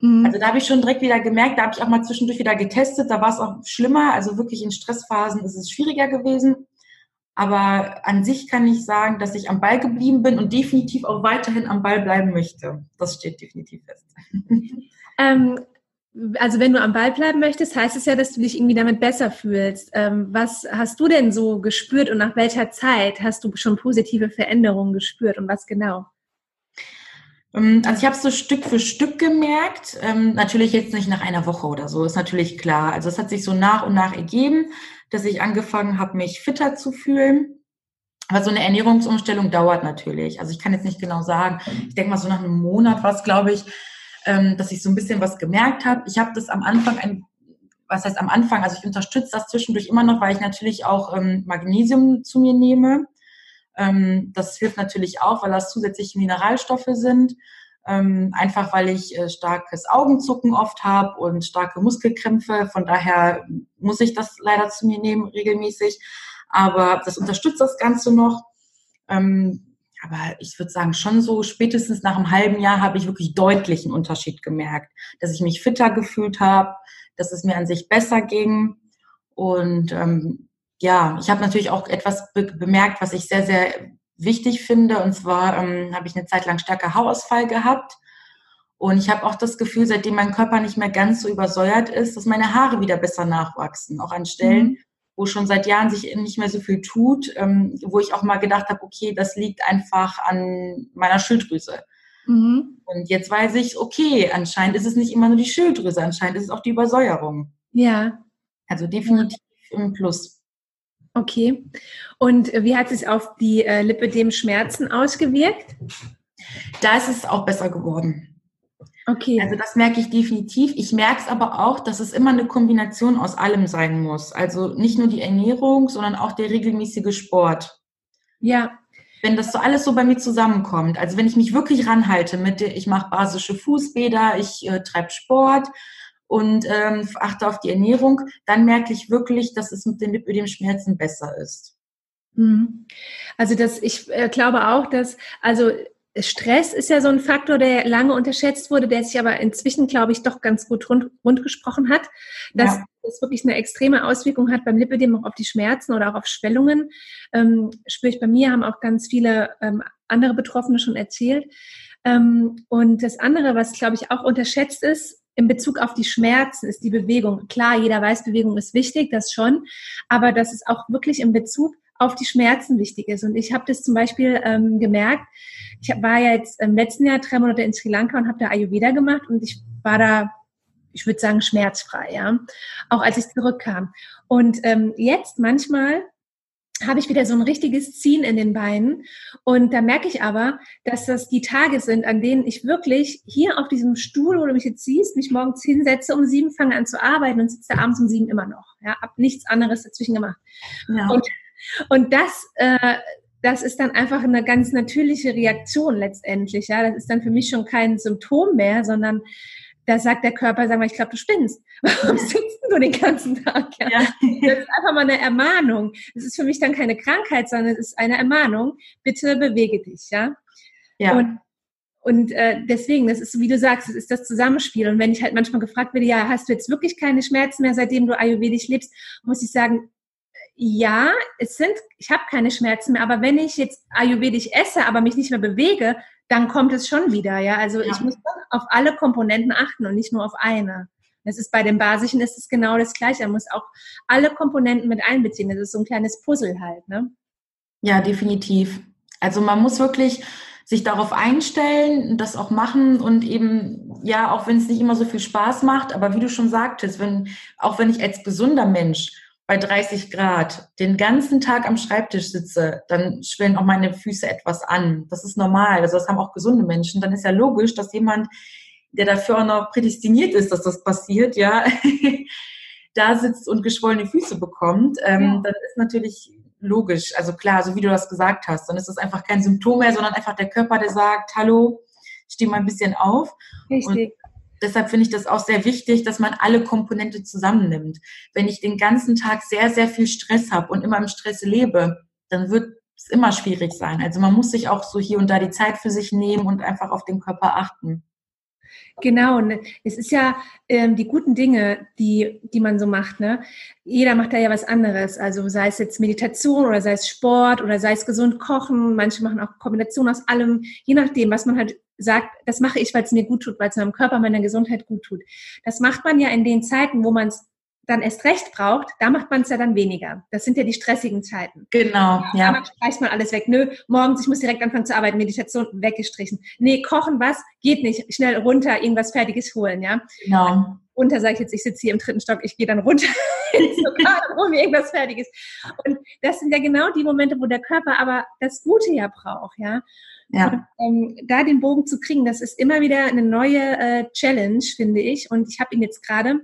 Mhm. Also da habe ich schon direkt wieder gemerkt, da habe ich auch mal zwischendurch wieder getestet, da war es auch schlimmer. Also wirklich in Stressphasen ist es schwieriger gewesen. Aber an sich kann ich sagen, dass ich am Ball geblieben bin und definitiv auch weiterhin am Ball bleiben möchte. Das steht definitiv fest. Ähm, also wenn du am Ball bleiben möchtest, heißt es ja, dass du dich irgendwie damit besser fühlst. Ähm, was hast du denn so gespürt und nach welcher Zeit hast du schon positive Veränderungen gespürt und was genau? Ähm, also ich habe es so Stück für Stück gemerkt. Ähm, natürlich jetzt nicht nach einer Woche oder so, ist natürlich klar. Also es hat sich so nach und nach ergeben, dass ich angefangen habe, mich fitter zu fühlen. Aber so eine Ernährungsumstellung dauert natürlich. Also ich kann jetzt nicht genau sagen. Ich denke mal so nach einem Monat war es, glaube ich, ähm, dass ich so ein bisschen was gemerkt habe. Ich habe das am Anfang ein was heißt am Anfang, also ich unterstütze das zwischendurch immer noch, weil ich natürlich auch ähm, Magnesium zu mir nehme. Ähm, das hilft natürlich auch, weil das zusätzliche Mineralstoffe sind. Ähm, einfach weil ich äh, starkes Augenzucken oft habe und starke Muskelkrämpfe. Von daher muss ich das leider zu mir nehmen regelmäßig. Aber das unterstützt das Ganze noch. Ähm, aber ich würde sagen, schon so spätestens nach einem halben Jahr habe ich wirklich deutlichen Unterschied gemerkt, dass ich mich fitter gefühlt habe, dass es mir an sich besser ging. Und ähm, ja, ich habe natürlich auch etwas be bemerkt, was ich sehr, sehr wichtig finde. Und zwar ähm, habe ich eine Zeit lang stärker Haarausfall gehabt. Und ich habe auch das Gefühl, seitdem mein Körper nicht mehr ganz so übersäuert ist, dass meine Haare wieder besser nachwachsen. Auch an Stellen, mhm. Wo schon seit Jahren sich nicht mehr so viel tut, ähm, wo ich auch mal gedacht habe, okay, das liegt einfach an meiner Schilddrüse. Mhm. Und jetzt weiß ich, okay, anscheinend ist es nicht immer nur die Schilddrüse, anscheinend ist es auch die Übersäuerung. Ja. Also definitiv im Plus. Okay. Und wie hat es auf die äh, Lipödem-Schmerzen ausgewirkt? Da ist es auch besser geworden. Okay. Also das merke ich definitiv. Ich merke es aber auch, dass es immer eine Kombination aus allem sein muss. Also nicht nur die Ernährung, sondern auch der regelmäßige Sport. Ja. Wenn das so alles so bei mir zusammenkommt, also wenn ich mich wirklich ranhalte mit, ich mache basische Fußbäder, ich äh, treibe Sport und ähm, achte auf die Ernährung, dann merke ich wirklich, dass es mit den Lipödem-Schmerzen besser ist. Mhm. Also das, ich äh, glaube auch, dass, also Stress ist ja so ein Faktor, der lange unterschätzt wurde, der sich aber inzwischen, glaube ich, doch ganz gut rund, rund gesprochen hat, dass ja. es wirklich eine extreme Auswirkung hat beim Lipödem auch auf die Schmerzen oder auch auf Schwellungen. Ähm, spüre ich bei mir, haben auch ganz viele ähm, andere Betroffene schon erzählt. Ähm, und das andere, was, glaube ich, auch unterschätzt ist, in Bezug auf die Schmerzen ist die Bewegung. Klar, jeder weiß, Bewegung ist wichtig, das schon, aber das ist auch wirklich in Bezug auf die Schmerzen wichtig ist. Und ich habe das zum Beispiel ähm, gemerkt, ich war ja jetzt im letzten Jahr drei Monate in Sri Lanka und habe da Ayurveda gemacht und ich war da, ich würde sagen, schmerzfrei, ja, auch als ich zurückkam. Und ähm, jetzt manchmal habe ich wieder so ein richtiges Ziehen in den Beinen. Und da merke ich aber, dass das die Tage sind, an denen ich wirklich hier auf diesem Stuhl, wo du mich jetzt siehst, mich morgens hinsetze, um sieben fange an zu arbeiten und sitze abends um sieben immer noch. Ja, habe nichts anderes dazwischen gemacht. Ja. Und und das, äh, das ist dann einfach eine ganz natürliche Reaktion letztendlich. Ja, das ist dann für mich schon kein Symptom mehr, sondern da sagt der Körper, sag mal, ich glaube, du spinnst. Warum sitzt du den ganzen Tag? Ja? ja? Das ist einfach mal eine Ermahnung. Es ist für mich dann keine Krankheit, sondern es ist eine Ermahnung. Bitte bewege dich, ja. Ja. Und, und äh, deswegen, das ist, wie du sagst, es ist das Zusammenspiel. Und wenn ich halt manchmal gefragt werde, ja, hast du jetzt wirklich keine Schmerzen mehr, seitdem du ayurvedisch lebst, muss ich sagen, ja, es sind, ich habe keine Schmerzen mehr, aber wenn ich jetzt ayurvedisch esse, aber mich nicht mehr bewege, dann kommt es schon wieder, ja. Also ja. ich muss auf alle Komponenten achten und nicht nur auf eine. Das ist bei den basischen ist es genau das Gleiche. Man muss auch alle Komponenten mit einbeziehen. Das ist so ein kleines Puzzle halt, ne? Ja, definitiv. Also man muss wirklich sich darauf einstellen, das auch machen und eben, ja, auch wenn es nicht immer so viel Spaß macht, aber wie du schon sagtest, wenn, auch wenn ich als gesunder Mensch bei 30 Grad den ganzen Tag am Schreibtisch sitze, dann schwellen auch meine Füße etwas an. Das ist normal. Also das haben auch gesunde Menschen. Dann ist ja logisch, dass jemand, der dafür auch noch prädestiniert ist, dass das passiert, ja, da sitzt und geschwollene Füße bekommt. Ähm, ja. Dann ist natürlich logisch. Also klar, so wie du das gesagt hast, dann ist das einfach kein Symptom mehr, sondern einfach der Körper, der sagt, hallo, steh mal ein bisschen auf. Richtig. Und deshalb finde ich das auch sehr wichtig, dass man alle Komponente zusammennimmt. Wenn ich den ganzen Tag sehr, sehr viel Stress habe und immer im Stress lebe, dann wird es immer schwierig sein. Also man muss sich auch so hier und da die Zeit für sich nehmen und einfach auf den Körper achten. Genau, und es ist ja ähm, die guten Dinge, die, die man so macht. Ne? Jeder macht da ja was anderes. Also sei es jetzt Meditation oder sei es Sport oder sei es gesund kochen. Manche machen auch Kombination aus allem, je nachdem, was man halt sagt, das mache ich, weil es mir gut tut, weil es meinem Körper, meiner Gesundheit gut tut. Das macht man ja in den Zeiten, wo man es dann erst recht braucht, da macht man es ja dann weniger. Das sind ja die stressigen Zeiten. Genau, ja. Da streicht man alles weg. Nö, morgens, ich muss direkt anfangen zu arbeiten, Meditation weggestrichen. Nee, kochen was? Geht nicht. Schnell runter, irgendwas Fertiges holen, ja. Genau. Runter sage ich jetzt, ich sitze hier im dritten Stock, ich gehe dann runter ins Lokal und hole mir irgendwas Fertiges. Und das sind ja genau die Momente, wo der Körper aber das Gute ja braucht, ja. Ja. Und, ähm, da den Bogen zu kriegen, das ist immer wieder eine neue äh, Challenge, finde ich. Und ich habe ihn jetzt gerade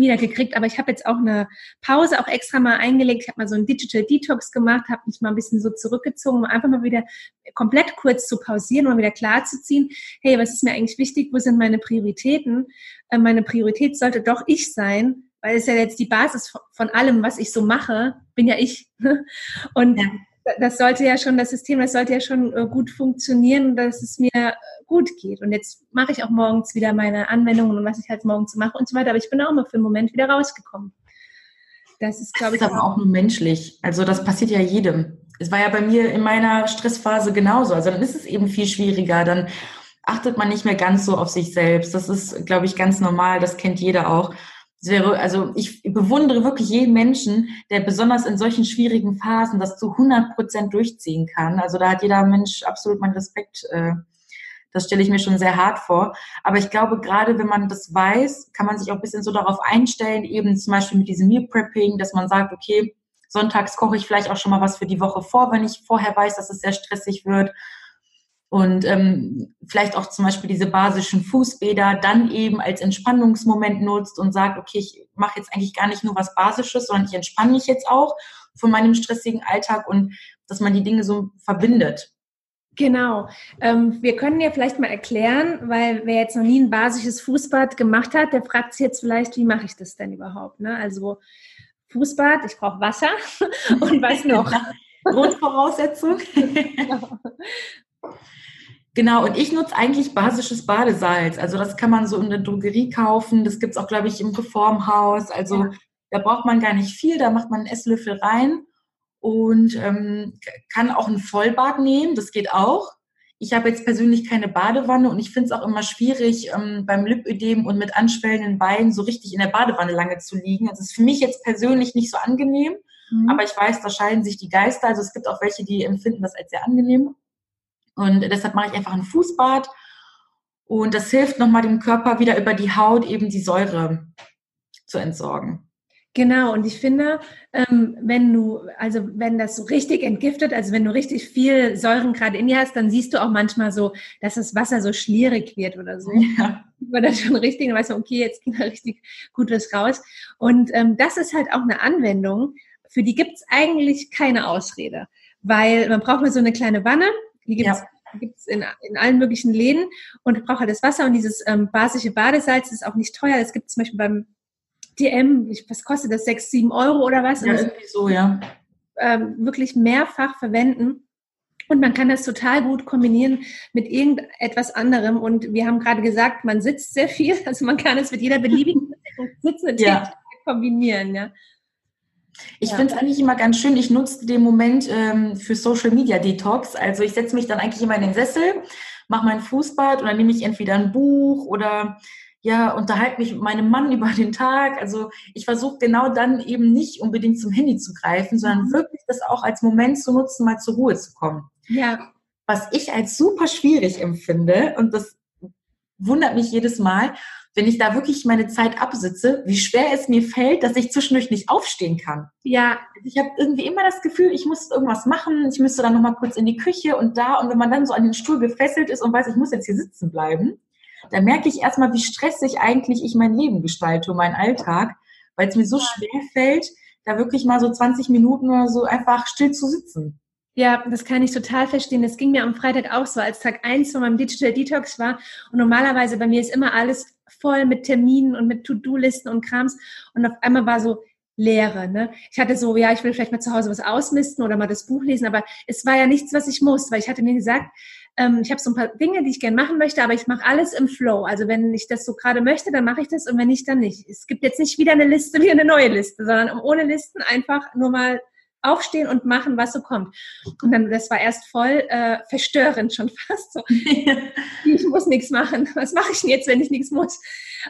wieder gekriegt, aber ich habe jetzt auch eine Pause auch extra mal eingelegt. Ich habe mal so einen Digital Detox gemacht, habe mich mal ein bisschen so zurückgezogen, um einfach mal wieder komplett kurz zu pausieren und wieder klar zu ziehen, hey, was ist mir eigentlich wichtig, wo sind meine Prioritäten? Äh, meine Priorität sollte doch ich sein, weil es ja jetzt die Basis von allem, was ich so mache, bin ja ich. Und ja das sollte ja schon, das System, das sollte ja schon äh, gut funktionieren, dass es mir äh, gut geht. Und jetzt mache ich auch morgens wieder meine Anwendungen und was ich halt morgens mache und so weiter. Aber ich bin auch mal für einen Moment wieder rausgekommen. Das ist, glaube ich. Das ist aber auch nur menschlich. Also das passiert ja jedem. Es war ja bei mir in meiner Stressphase genauso. Also dann ist es eben viel schwieriger. Dann achtet man nicht mehr ganz so auf sich selbst. Das ist, glaube ich, ganz normal. Das kennt jeder auch wäre, also ich bewundere wirklich jeden Menschen, der besonders in solchen schwierigen Phasen das zu 100 Prozent durchziehen kann. Also da hat jeder Mensch absolut meinen Respekt. Äh, das stelle ich mir schon sehr hart vor. Aber ich glaube, gerade wenn man das weiß, kann man sich auch ein bisschen so darauf einstellen, eben zum Beispiel mit diesem Meal Prepping, dass man sagt, okay, sonntags koche ich vielleicht auch schon mal was für die Woche vor, wenn ich vorher weiß, dass es sehr stressig wird und ähm, vielleicht auch zum Beispiel diese basischen Fußbäder dann eben als Entspannungsmoment nutzt und sagt, okay, ich mache jetzt eigentlich gar nicht nur was Basisches, sondern ich entspanne mich jetzt auch von meinem stressigen Alltag und dass man die Dinge so verbindet. Genau. Ähm, wir können ja vielleicht mal erklären, weil wer jetzt noch nie ein basisches Fußbad gemacht hat, der fragt sich jetzt vielleicht, wie mache ich das denn überhaupt? Ne? Also Fußbad, ich brauche Wasser und was noch? Grundvoraussetzung. genau. Genau, und ich nutze eigentlich basisches Badesalz. Also das kann man so in der Drogerie kaufen. Das gibt es auch, glaube ich, im Reformhaus. Also ja. da braucht man gar nicht viel. Da macht man einen Esslöffel rein und ähm, kann auch ein Vollbad nehmen. Das geht auch. Ich habe jetzt persönlich keine Badewanne und ich finde es auch immer schwierig, ähm, beim Lipödem und mit anschwellenden Beinen so richtig in der Badewanne lange zu liegen. Das ist für mich jetzt persönlich nicht so angenehm. Mhm. Aber ich weiß, da scheiden sich die Geister. Also es gibt auch welche, die empfinden das als sehr angenehm. Und deshalb mache ich einfach ein Fußbad. Und das hilft nochmal dem Körper wieder über die Haut eben die Säure zu entsorgen. Genau, und ich finde, ähm, wenn du, also wenn das so richtig entgiftet, also wenn du richtig viel Säuren gerade in dir hast, dann siehst du auch manchmal so, dass das Wasser so schlierig wird oder so. Ja. War das schon richtig, dann weißt du, okay, jetzt ging da richtig gut was raus. Und ähm, das ist halt auch eine Anwendung, für die gibt's eigentlich keine Ausrede. Weil man braucht nur so eine kleine Wanne, die gibt's ja gibt es in, in allen möglichen Läden und braucht halt das Wasser und dieses ähm, basische Badesalz ist auch nicht teuer. Es gibt zum Beispiel beim DM, was kostet das, sechs, sieben Euro oder was? Ja, irgendwie so, ja. Ähm, wirklich mehrfach verwenden. Und man kann das total gut kombinieren mit irgendetwas anderem. Und wir haben gerade gesagt, man sitzt sehr viel. Also man kann es mit jeder beliebigen sitzenden ja. kombinieren. Ja. Ich ja. finde es eigentlich immer ganz schön. Ich nutze den Moment ähm, für Social Media Detox. Also ich setze mich dann eigentlich immer in den Sessel, mache mein Fußbad und dann nehme ich entweder ein Buch oder ja, unterhalte mich mit meinem Mann über den Tag. Also ich versuche genau dann eben nicht unbedingt zum Handy zu greifen, sondern mhm. wirklich das auch als Moment zu nutzen, mal zur Ruhe zu kommen. Ja. Was ich als super schwierig empfinde und das wundert mich jedes Mal, wenn ich da wirklich meine Zeit absitze, wie schwer es mir fällt, dass ich zwischendurch nicht aufstehen kann. Ja. Ich habe irgendwie immer das Gefühl, ich muss irgendwas machen, ich müsste dann nochmal kurz in die Küche und da. Und wenn man dann so an den Stuhl gefesselt ist und weiß, ich muss jetzt hier sitzen bleiben, dann merke ich erstmal, wie stressig eigentlich ich mein Leben gestalte und meinen Alltag, weil es mir so schwer fällt, da wirklich mal so 20 Minuten oder so einfach still zu sitzen. Ja, das kann ich total verstehen. Das ging mir am Freitag auch so, als Tag eins von meinem Digital Detox war. Und normalerweise bei mir ist immer alles voll mit Terminen und mit To-Do-Listen und Krams. Und auf einmal war so Leere. Ne? Ich hatte so, ja, ich will vielleicht mal zu Hause was ausmisten oder mal das Buch lesen, aber es war ja nichts, was ich muss, weil ich hatte mir gesagt, ähm, ich habe so ein paar Dinge, die ich gerne machen möchte, aber ich mache alles im Flow. Also wenn ich das so gerade möchte, dann mache ich das und wenn nicht, dann nicht. Es gibt jetzt nicht wieder eine Liste wie eine neue Liste, sondern ohne Listen einfach nur mal aufstehen und machen, was so kommt. Und dann, das war erst voll äh, verstörend schon fast so. ich muss nichts machen. Was mache ich denn jetzt, wenn ich nichts muss?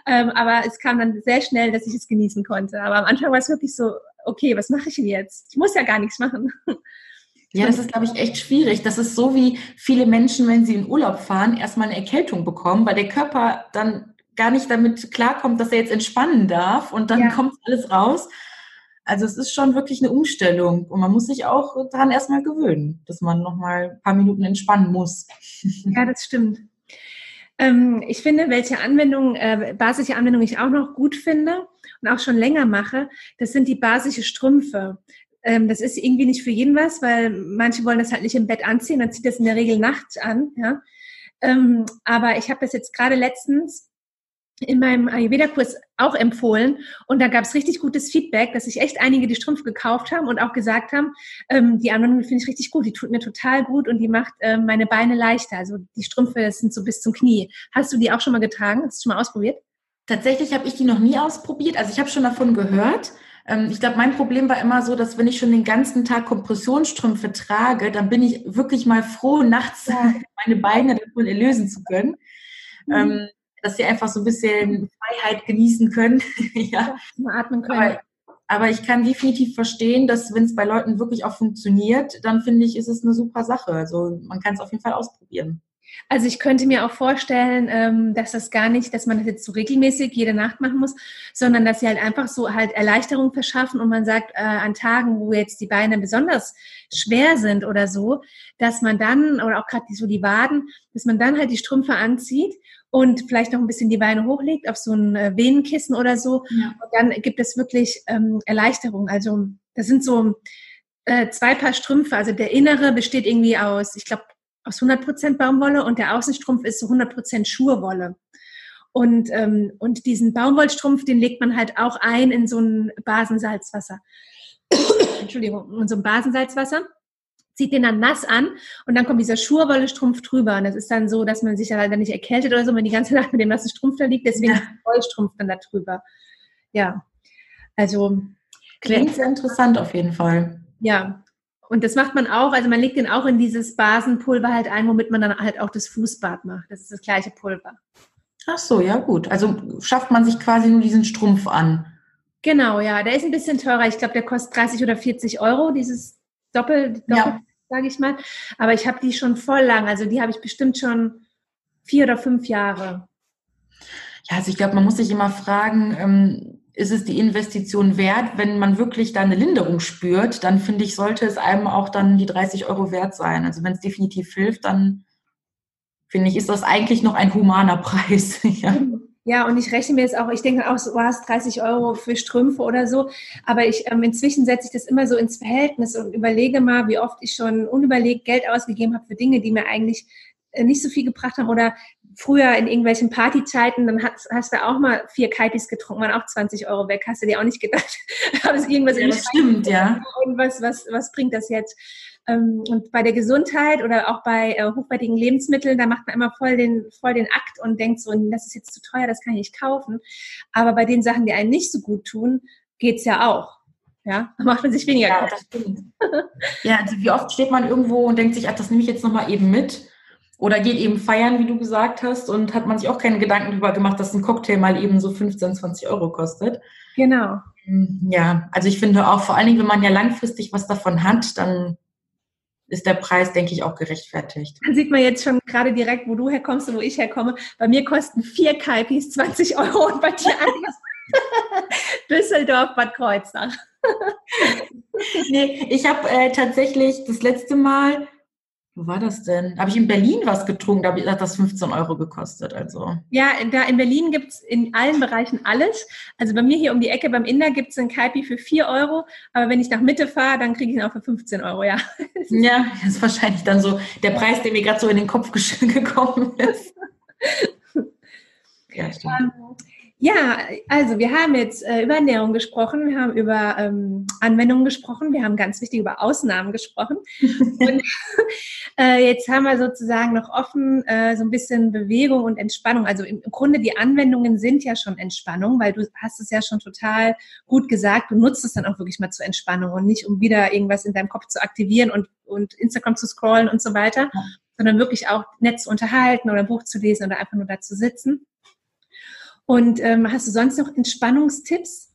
Ähm, aber es kam dann sehr schnell, dass ich es genießen konnte. Aber am Anfang war es wirklich so, okay, was mache ich denn jetzt? Ich muss ja gar nichts machen. Ja, das ist, glaube ich, echt schwierig. Das ist so wie viele Menschen, wenn sie in Urlaub fahren, erstmal eine Erkältung bekommen, weil der Körper dann gar nicht damit klarkommt, dass er jetzt entspannen darf und dann ja. kommt alles raus. Also es ist schon wirklich eine Umstellung und man muss sich auch daran erstmal gewöhnen, dass man nochmal ein paar Minuten entspannen muss. Ja, das stimmt. Ähm, ich finde, welche Anwendungen, äh, basische Anwendungen ich auch noch gut finde und auch schon länger mache, das sind die basische Strümpfe. Ähm, das ist irgendwie nicht für jeden was, weil manche wollen das halt nicht im Bett anziehen, dann zieht das in der Regel nachts an. Ja? Ähm, aber ich habe das jetzt gerade letztens in meinem Ayurveda-Kurs auch empfohlen und da gab es richtig gutes Feedback, dass sich echt einige die Strümpfe gekauft haben und auch gesagt haben, ähm, die Anwendung finde ich richtig gut, die tut mir total gut und die macht ähm, meine Beine leichter. Also die Strümpfe sind so bis zum Knie. Hast du die auch schon mal getragen? Hast du schon mal ausprobiert? Tatsächlich habe ich die noch nie ausprobiert. Also ich habe schon davon gehört. Ähm, ich glaube, mein Problem war immer so, dass wenn ich schon den ganzen Tag Kompressionsstrümpfe trage, dann bin ich wirklich mal froh, nachts meine Beine davon erlösen zu können. Mhm. Dass sie einfach so ein bisschen Freiheit genießen können. ja. Atmen können. Aber, aber, ich kann definitiv verstehen, dass wenn es bei Leuten wirklich auch funktioniert, dann finde ich, ist es eine super Sache. Also man kann es auf jeden Fall ausprobieren. Also ich könnte mir auch vorstellen, ähm, dass das gar nicht, dass man das jetzt so regelmäßig jede Nacht machen muss, sondern dass sie halt einfach so halt Erleichterung verschaffen und man sagt, äh, an Tagen, wo jetzt die Beine besonders schwer sind oder so, dass man dann, oder auch gerade so die Waden, dass man dann halt die Strümpfe anzieht und vielleicht noch ein bisschen die Beine hochlegt auf so ein äh, Venenkissen oder so. Ja. Und dann gibt es wirklich ähm, Erleichterung. Also das sind so äh, zwei Paar Strümpfe. Also der innere besteht irgendwie aus, ich glaube, aus 100% Baumwolle und der Außenstrumpf ist so 100% Schurwolle. Und, ähm, und diesen Baumwollstrumpf, den legt man halt auch ein in so ein Basensalzwasser. Entschuldigung, in so ein Basensalzwasser zieht den dann nass an und dann kommt dieser Schurwolle-Strumpf drüber. Und das ist dann so, dass man sich ja dann nicht erkältet oder so, wenn die ganze Nacht mit dem nassen Strumpf da liegt. Deswegen ja. ist der Wollstrumpf dann da drüber. Ja, also. Klingt sehr interessant auf jeden Fall. Ja, und das macht man auch, also man legt den auch in dieses Basenpulver halt ein, womit man dann halt auch das Fußbad macht. Das ist das gleiche Pulver. Ach so, ja gut. Also schafft man sich quasi nur diesen Strumpf an. Genau, ja. Der ist ein bisschen teurer. Ich glaube, der kostet 30 oder 40 Euro, dieses Doppel, Doppel ja. sage ich mal. Aber ich habe die schon voll lang. Also die habe ich bestimmt schon vier oder fünf Jahre. Ja, also ich glaube, man muss sich immer fragen, ähm, ist es die Investition wert? Wenn man wirklich da eine Linderung spürt, dann finde ich, sollte es einem auch dann die 30 Euro wert sein. Also wenn es definitiv hilft, dann finde ich, ist das eigentlich noch ein humaner Preis. ja. Ja, und ich rechne mir jetzt auch, ich denke auch, so, du hast 30 Euro für Strümpfe oder so, aber ich ähm, inzwischen setze ich das immer so ins Verhältnis und überlege mal, wie oft ich schon unüberlegt Geld ausgegeben habe für Dinge, die mir eigentlich äh, nicht so viel gebracht haben oder früher in irgendwelchen Partyzeiten, dann hast, hast du auch mal vier Kaitis getrunken, waren auch 20 Euro weg, hast du dir auch nicht gedacht. Aber irgendwas ja, das stimmt, ja. Und was, was, was bringt das jetzt? Ähm, und bei der Gesundheit oder auch bei äh, hochwertigen Lebensmitteln, da macht man immer voll den, voll den Akt und denkt so, das ist jetzt zu teuer, das kann ich nicht kaufen. Aber bei den Sachen, die einen nicht so gut tun, geht's ja auch. Ja, da macht man sich weniger ja, das stimmt. ja, also wie oft steht man irgendwo und denkt sich, ach, das nehme ich jetzt nochmal eben mit. Oder geht eben feiern, wie du gesagt hast, und hat man sich auch keine Gedanken darüber gemacht, dass ein Cocktail mal eben so 15, 20 Euro kostet. Genau. Ja, also ich finde auch, vor allen Dingen, wenn man ja langfristig was davon hat, dann ist der Preis, denke ich, auch gerechtfertigt. Dann sieht man jetzt schon gerade direkt, wo du herkommst und wo ich herkomme. Bei mir kosten vier Kaipis 20 Euro und bei dir anders. Düsseldorf, Bad Kreuznach. nee, ich habe äh, tatsächlich das letzte Mal wo war das denn? Habe ich in Berlin was getrunken, da hat das 15 Euro gekostet. Also. Ja, da in Berlin gibt es in allen Bereichen alles. Also bei mir hier um die Ecke beim Inder gibt es einen Kaipi für 4 Euro, aber wenn ich nach Mitte fahre, dann kriege ich ihn auch für 15 Euro, ja. Ja, das ist wahrscheinlich dann so der Preis, der mir gerade so in den Kopf gekommen ist. ja, stimmt. Um, ähm, ja, also wir haben jetzt äh, über Ernährung gesprochen, wir haben über ähm, Anwendungen gesprochen, wir haben ganz wichtig über Ausnahmen gesprochen. und äh, jetzt haben wir sozusagen noch offen äh, so ein bisschen Bewegung und Entspannung. Also im, im Grunde die Anwendungen sind ja schon Entspannung, weil du hast es ja schon total gut gesagt, du nutzt es dann auch wirklich mal zur Entspannung und nicht um wieder irgendwas in deinem Kopf zu aktivieren und, und Instagram zu scrollen und so weiter, ja. sondern wirklich auch nett zu unterhalten oder ein Buch zu lesen oder einfach nur da zu sitzen. Und ähm, hast du sonst noch Entspannungstipps?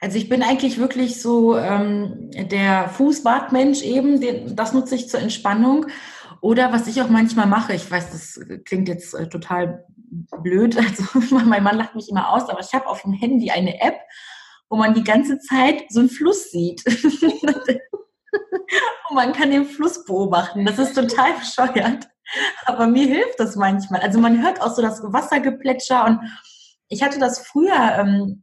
Also ich bin eigentlich wirklich so ähm, der Fußbadmensch eben, den, das nutze ich zur Entspannung. Oder was ich auch manchmal mache, ich weiß, das klingt jetzt äh, total blöd, also mein Mann lacht mich immer aus, aber ich habe auf dem Handy eine App, wo man die ganze Zeit so einen Fluss sieht. Und man kann den Fluss beobachten. Das ist total bescheuert. Aber mir hilft das manchmal. Also man hört auch so das Wassergeplätscher und ich hatte das früher, ähm,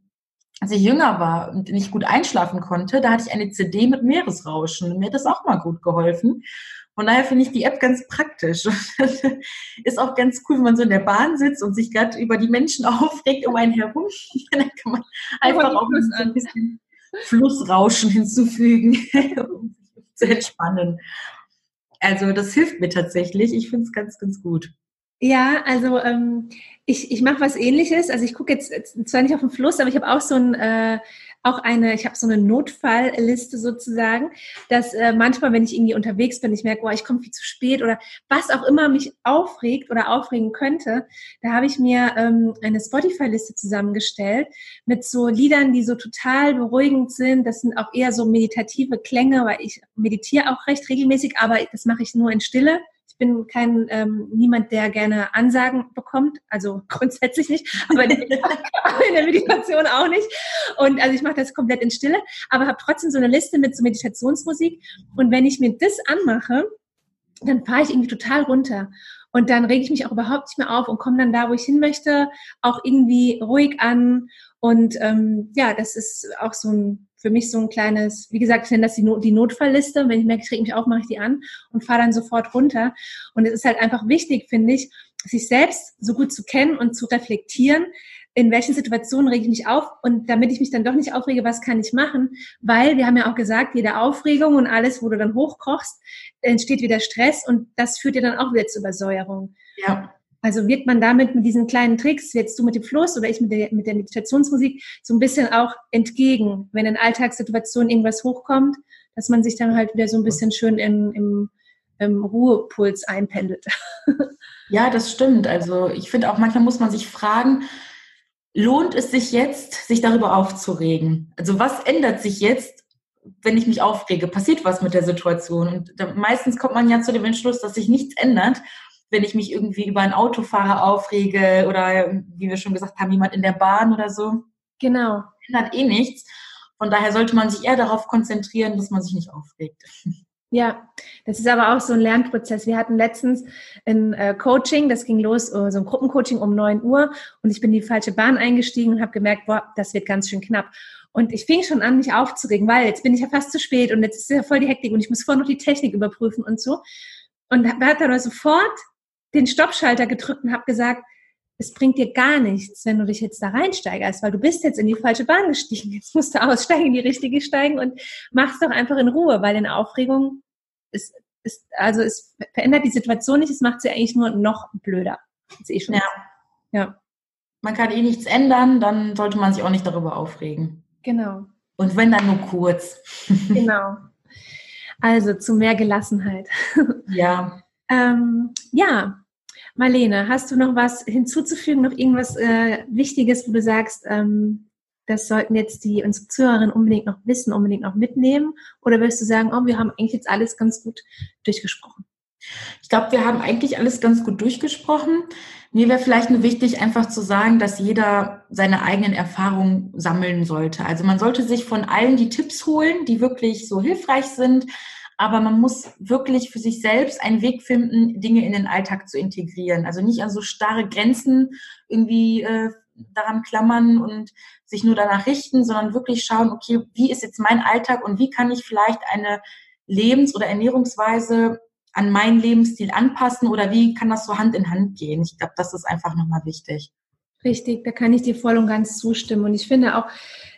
als ich jünger war und nicht gut einschlafen konnte, da hatte ich eine CD mit Meeresrauschen. Mir hat das auch mal gut geholfen. Von daher finde ich die App ganz praktisch. ist auch ganz cool, wenn man so in der Bahn sitzt und sich gerade über die Menschen aufregt um einen herum. Dann kann man einfach auch ein bisschen Flussrauschen hinzufügen, um sich zu entspannen. Also das hilft mir tatsächlich. Ich finde es ganz, ganz gut. Ja, also ähm, ich, ich mache was ähnliches. Also ich gucke jetzt zwar nicht auf den Fluss, aber ich habe auch so ein äh, auch eine, ich habe so eine Notfallliste sozusagen, dass äh, manchmal, wenn ich irgendwie unterwegs bin, ich merke, oh, ich komme viel zu spät oder was auch immer mich aufregt oder aufregen könnte, da habe ich mir ähm, eine Spotify-Liste zusammengestellt mit so Liedern, die so total beruhigend sind. Das sind auch eher so meditative Klänge, weil ich meditiere auch recht regelmäßig, aber das mache ich nur in Stille bin kein ähm, niemand, der gerne Ansagen bekommt, also grundsätzlich nicht, aber in der Meditation auch nicht. Und also ich mache das komplett in Stille, aber habe trotzdem so eine Liste mit so Meditationsmusik. Und wenn ich mir das anmache, dann fahre ich irgendwie total runter. Und dann rege ich mich auch überhaupt nicht mehr auf und komme dann da, wo ich hin möchte, auch irgendwie ruhig an. Und ähm, ja, das ist auch so ein für mich so ein kleines, wie gesagt, ich nenne das die, Not, die Notfallliste. Wenn ich merke, ich reg mich auf, mache ich die an und fahre dann sofort runter. Und es ist halt einfach wichtig, finde ich, sich selbst so gut zu kennen und zu reflektieren, in welchen Situationen rege ich mich auf und damit ich mich dann doch nicht aufrege, was kann ich machen? Weil wir haben ja auch gesagt, jede Aufregung und alles, wo du dann hochkochst, entsteht wieder Stress und das führt ja dann auch wieder zur Übersäuerung. Ja. Also wirkt man damit mit diesen kleinen Tricks, jetzt du mit dem Fluss oder ich mit der, mit der Meditationsmusik, so ein bisschen auch entgegen, wenn in Alltagssituationen irgendwas hochkommt, dass man sich dann halt wieder so ein bisschen schön in, im, im Ruhepuls einpendelt. Ja, das stimmt. Also ich finde auch manchmal muss man sich fragen, lohnt es sich jetzt, sich darüber aufzuregen? Also was ändert sich jetzt, wenn ich mich aufrege? Passiert was mit der Situation? Und meistens kommt man ja zu dem Entschluss, dass sich nichts ändert wenn ich mich irgendwie über einen Autofahrer aufrege oder, wie wir schon gesagt haben, jemand in der Bahn oder so. Genau. Ändert eh nichts. Von daher sollte man sich eher darauf konzentrieren, dass man sich nicht aufregt. Ja, das ist aber auch so ein Lernprozess. Wir hatten letztens ein äh, Coaching, das ging los, uh, so ein Gruppencoaching um neun Uhr und ich bin in die falsche Bahn eingestiegen und habe gemerkt, boah, das wird ganz schön knapp. Und ich fing schon an, mich aufzuregen, weil jetzt bin ich ja fast zu spät und jetzt ist ja voll die Hektik und ich muss vorher noch die Technik überprüfen und so. Und da hat dann sofort den Stoppschalter gedrückt und habe gesagt, es bringt dir gar nichts, wenn du dich jetzt da reinsteigerst, weil du bist jetzt in die falsche Bahn gestiegen. Jetzt musst du aussteigen, in die richtige steigen und mach's doch einfach in Ruhe, weil in Aufregung ist, ist also es verändert die Situation nicht, es macht sie eigentlich nur noch blöder. Das eh schon. Ja. ja. Man kann eh nichts ändern, dann sollte man sich auch nicht darüber aufregen. Genau. Und wenn dann nur kurz. genau. Also zu mehr Gelassenheit. Ja. Ähm, ja, Marlene, hast du noch was hinzuzufügen, noch irgendwas äh, Wichtiges, wo du sagst, ähm, das sollten jetzt die unsere Zuhörerinnen unbedingt noch wissen, unbedingt noch mitnehmen? Oder wirst du sagen, oh, wir haben eigentlich jetzt alles ganz gut durchgesprochen? Ich glaube, wir haben eigentlich alles ganz gut durchgesprochen. Mir wäre vielleicht nur wichtig, einfach zu sagen, dass jeder seine eigenen Erfahrungen sammeln sollte. Also man sollte sich von allen die Tipps holen, die wirklich so hilfreich sind aber man muss wirklich für sich selbst einen Weg finden, Dinge in den Alltag zu integrieren. Also nicht an so starre Grenzen irgendwie äh, daran klammern und sich nur danach richten, sondern wirklich schauen, okay, wie ist jetzt mein Alltag und wie kann ich vielleicht eine Lebens- oder Ernährungsweise an meinen Lebensstil anpassen oder wie kann das so Hand in Hand gehen? Ich glaube, das ist einfach nochmal wichtig. Richtig, da kann ich dir voll und ganz zustimmen. Und ich finde auch,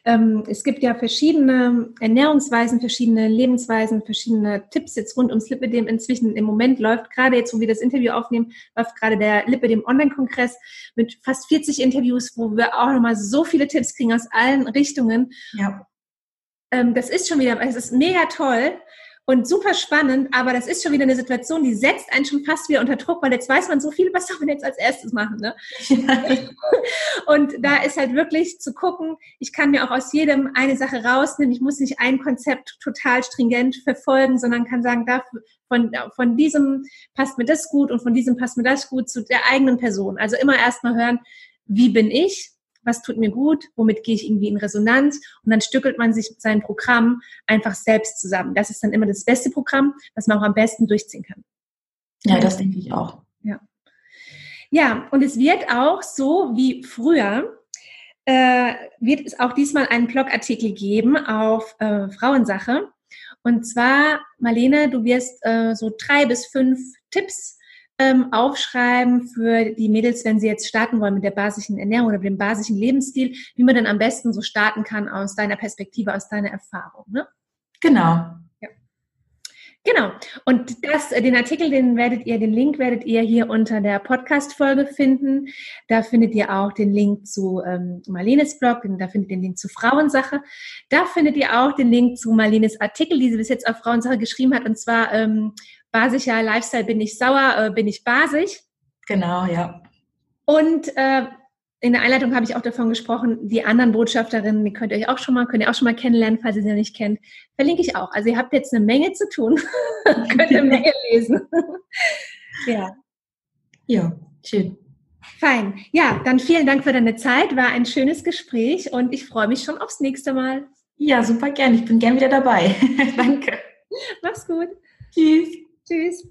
ähm, es gibt ja verschiedene Ernährungsweisen, verschiedene Lebensweisen, verschiedene Tipps jetzt rund ums Lipidem. Inzwischen im Moment läuft gerade jetzt, wo wir das Interview aufnehmen, läuft gerade der Lipidem Online-Kongress mit fast 40 Interviews, wo wir auch nochmal so viele Tipps kriegen aus allen Richtungen. Ja. Ähm, das ist schon wieder, es ist mega toll und super spannend, aber das ist schon wieder eine Situation, die setzt einen schon fast wieder unter Druck, weil jetzt weiß man so viel, was soll man jetzt als erstes machen. Ne? und da ist halt wirklich zu gucken, ich kann mir auch aus jedem eine Sache rausnehmen. Ich muss nicht ein Konzept total stringent verfolgen, sondern kann sagen, da von, von diesem passt mir das gut und von diesem passt mir das gut zu der eigenen Person. Also immer erstmal hören, wie bin ich? Was tut mir gut, womit gehe ich irgendwie in Resonanz und dann stückelt man sich sein Programm einfach selbst zusammen. Das ist dann immer das beste Programm, was man auch am besten durchziehen kann. Ja, das denke ich auch. Ja. Ja, und es wird auch so wie früher, äh, wird es auch diesmal einen Blogartikel geben auf äh, Frauensache. Und zwar, Marlene, du wirst äh, so drei bis fünf Tipps ähm, aufschreiben für die Mädels, wenn sie jetzt starten wollen mit der basischen Ernährung oder mit dem basischen Lebensstil, wie man dann am besten so starten kann aus deiner Perspektive, aus deiner Erfahrung. Ne? Genau. Genau. Und das, den Artikel, den werdet ihr, den Link werdet ihr hier unter der Podcast-Folge finden. Da findet ihr auch den Link zu ähm, Marlenes Blog, da findet ihr den Link zu Frauensache. Da findet ihr auch den Link zu Marlenes Artikel, die sie bis jetzt auf Frauensache geschrieben hat, und zwar ähm, basischer Lifestyle bin ich sauer, äh, bin ich basisch. Genau, ja. Und äh, in der Einleitung habe ich auch davon gesprochen, die anderen Botschafterinnen, die könnt ihr euch auch schon mal, könnt ihr auch schon mal kennenlernen, falls ihr sie noch nicht kennt. Verlinke ich auch. Also ihr habt jetzt eine Menge zu tun. könnt eine Menge lesen. ja. Ja, schön. Fein. Ja, dann vielen Dank für deine Zeit. War ein schönes Gespräch und ich freue mich schon aufs nächste Mal. Ja, super gern. Ich bin gern wieder dabei. Danke. Mach's gut. Tschüss. Tschüss.